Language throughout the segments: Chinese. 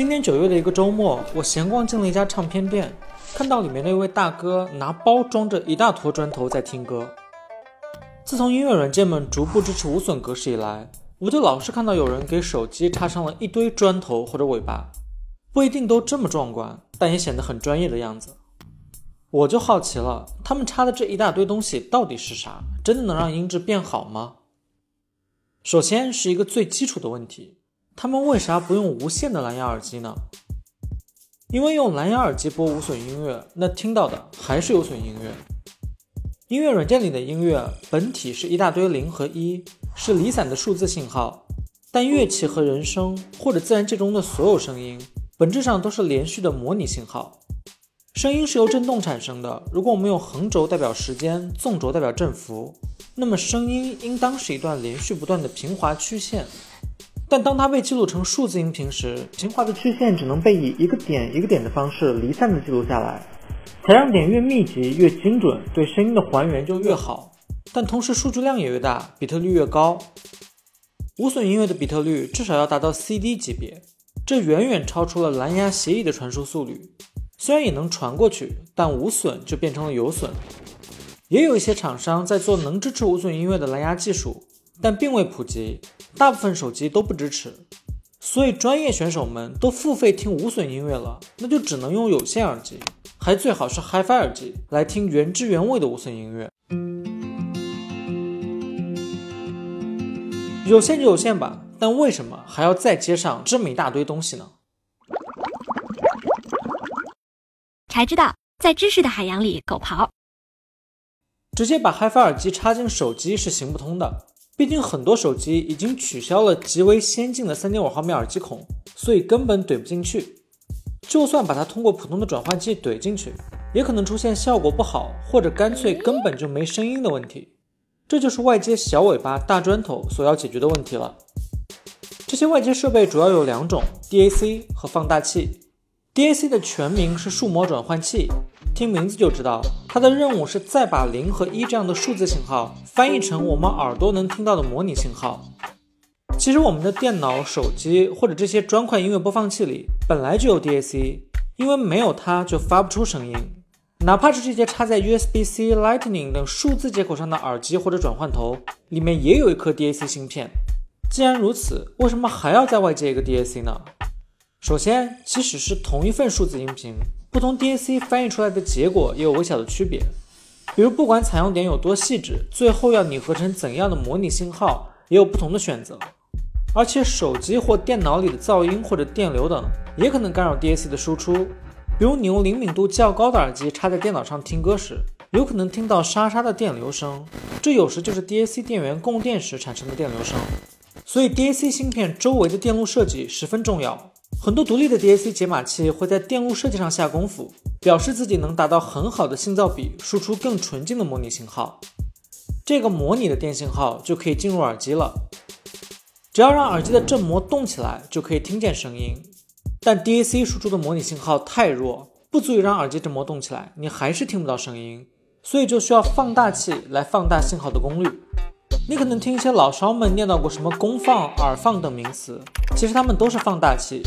今年九月的一个周末，我闲逛进了一家唱片店，看到里面的一位大哥拿包装着一大坨砖头在听歌。自从音乐软件们逐步支持无损格式以来，我就老是看到有人给手机插上了一堆砖头或者尾巴，不一定都这么壮观，但也显得很专业的样子。我就好奇了，他们插的这一大堆东西到底是啥？真的能让音质变好吗？首先是一个最基础的问题，他们为啥不用无线的蓝牙耳机呢？因为用蓝牙耳机播无损音乐，那听到的还是有损音乐。音乐软件里的音乐本体是一大堆零和一，是离散的数字信号，但乐器和人声或者自然界中的所有声音，本质上都是连续的模拟信号。声音是由振动产生的，如果我们用横轴代表时间，纵轴代表振幅。那么声音应当是一段连续不断的平滑曲线，但当它被记录成数字音频时，平滑的曲线只能被以一个点一个点的方式离散的记录下来。采样点越密集越精准，对声音的还原就越好，但同时数据量也越大，比特率越高。无损音乐的比特率至少要达到 CD 级别，这远远超出了蓝牙协议的传输速率。虽然也能传过去，但无损就变成了有损。也有一些厂商在做能支持无损音乐的蓝牙技术，但并未普及，大部分手机都不支持，所以专业选手们都付费听无损音乐了，那就只能用有线耳机，还最好是 HiFi 耳机来听原汁原味的无损音乐。有线就有线吧，但为什么还要再接上这么一大堆东西呢？才知道，在知识的海洋里狗刨。直接把 HiFi 耳机插进手机是行不通的，毕竟很多手机已经取消了极为先进的3.5毫米耳机孔，所以根本怼不进去。就算把它通过普通的转换器怼进去，也可能出现效果不好，或者干脆根本就没声音的问题。这就是外接小尾巴大砖头所要解决的问题了。这些外接设备主要有两种：DAC 和放大器。DAC 的全名是数模转换器。听名字就知道，它的任务是再把零和一这样的数字信号翻译成我们耳朵能听到的模拟信号。其实我们的电脑、手机或者这些砖块音乐播放器里本来就有 DAC，因为没有它就发不出声音。哪怕是这些插在 USB-C、Lightning 等数字接口上的耳机或者转换头，里面也有一颗 DAC 芯片。既然如此，为什么还要再外接一个 DAC 呢？首先，即使是同一份数字音频。不同 DAC 翻译出来的结果也有微小的区别，比如不管采样点有多细致，最后要拟合成怎样的模拟信号，也有不同的选择。而且手机或电脑里的噪音或者电流等，也可能干扰 DAC 的输出。比如你用灵敏度较高的耳机插在电脑上听歌时，有可能听到沙沙的电流声，这有时就是 DAC 电源供电时产生的电流声。所以 DAC 芯片周围的电路设计十分重要。很多独立的 DAC 解码器会在电路设计上下功夫，表示自己能达到很好的信噪比，输出更纯净的模拟信号。这个模拟的电信号就可以进入耳机了，只要让耳机的振膜动起来，就可以听见声音。但 DAC 输出的模拟信号太弱，不足以让耳机振膜动起来，你还是听不到声音，所以就需要放大器来放大信号的功率。你可能听一些老烧们念叨过什么功放、耳放等名词，其实它们都是放大器。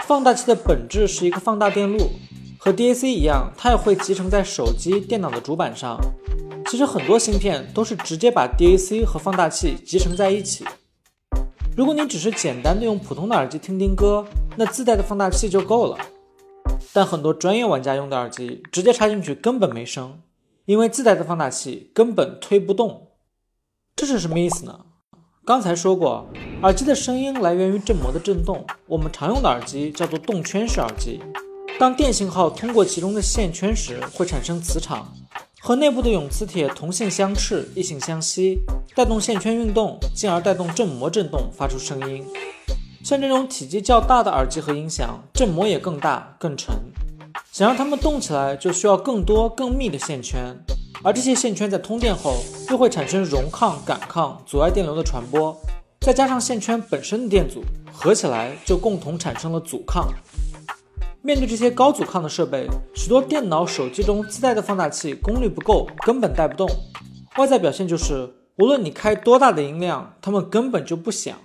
放大器的本质是一个放大电路，和 DAC 一样，它也会集成在手机、电脑的主板上。其实很多芯片都是直接把 DAC 和放大器集成在一起。如果你只是简单的用普通的耳机听听歌，那自带的放大器就够了。但很多专业玩家用的耳机直接插进去根本没声，因为自带的放大器根本推不动。这是什么意思呢？刚才说过，耳机的声音来源于振膜的振动。我们常用的耳机叫做动圈式耳机。当电信号通过其中的线圈时，会产生磁场，和内部的永磁铁同性相斥，异性相吸，带动线圈运动，进而带动振膜振动，发出声音。像这种体积较大的耳机和音响，振膜也更大更沉，想让它们动起来，就需要更多更密的线圈。而这些线圈在通电后，又会产生容抗、感抗，阻碍电流的传播。再加上线圈本身的电阻，合起来就共同产生了阻抗。面对这些高阻抗的设备，许多电脑、手机中自带的放大器功率不够，根本带不动。外在表现就是，无论你开多大的音量，它们根本就不响。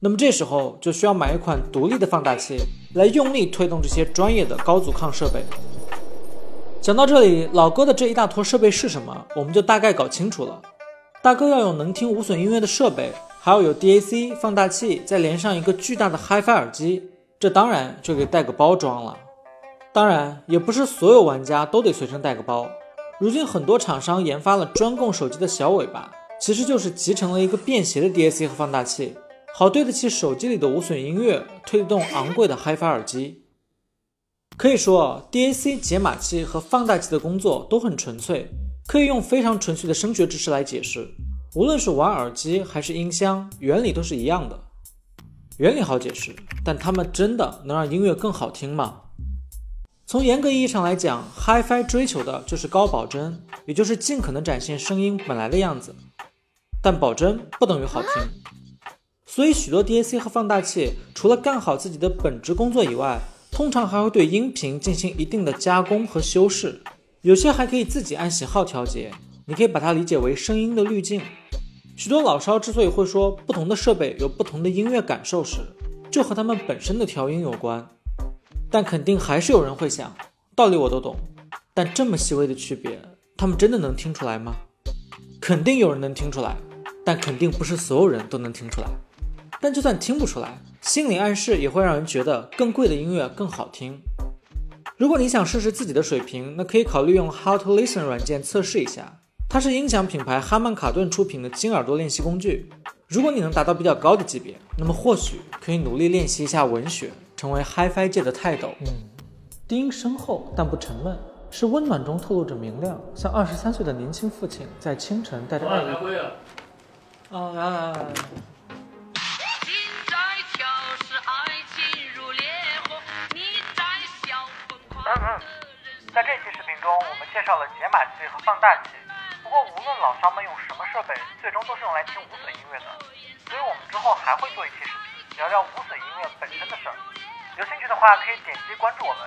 那么这时候就需要买一款独立的放大器，来用力推动这些专业的高阻抗设备。讲到这里，老哥的这一大坨设备是什么，我们就大概搞清楚了。大哥要有能听无损音乐的设备，还要有 DAC 放大器，再连上一个巨大的 HiFi 耳机，这当然就给带个包装了。当然，也不是所有玩家都得随身带个包。如今很多厂商研发了专供手机的小尾巴，其实就是集成了一个便携的 DAC 和放大器。好对得起手机里的无损音乐，推动昂贵的 HiFi 耳机。可以说，DAC 解码器和放大器的工作都很纯粹，可以用非常纯粹的声学知识来解释。无论是玩耳机还是音箱，原理都是一样的。原理好解释，但它们真的能让音乐更好听吗？从严格意义上来讲，HiFi 追求的就是高保真，也就是尽可能展现声音本来的样子。但保真不等于好听。所以，许多 DAC 和放大器除了干好自己的本职工作以外，通常还会对音频进行一定的加工和修饰。有些还可以自己按喜好调节，你可以把它理解为声音的滤镜。许多老烧之所以会说不同的设备有不同的音乐感受时，就和他们本身的调音有关。但肯定还是有人会想，道理我都懂，但这么细微的区别，他们真的能听出来吗？肯定有人能听出来，但肯定不是所有人都能听出来。但就算听不出来，心理暗示也会让人觉得更贵的音乐更好听。如果你想试试自己的水平，那可以考虑用 How to Listen 软件测试一下。它是音响品牌哈曼卡顿出品的金耳朵练习工具。如果你能达到比较高的级别，那么或许可以努力练习一下文学，成为 HiFi 界的泰斗。嗯，低音深厚但不沉闷，是温暖中透露着明亮，像二十三岁的年轻父亲在清晨带着爱意。啊到，了解码器和放大器。不过，无论老乡们用什么设备，最终都是用来听无损音乐的。所以我们之后还会做一期视频，聊聊无损音乐本身的事儿。有兴趣的话，可以点击关注我们。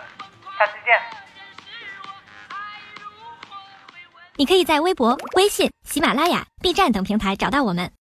下期见。你可以在微博、微信、喜马拉雅、B 站等平台找到我们。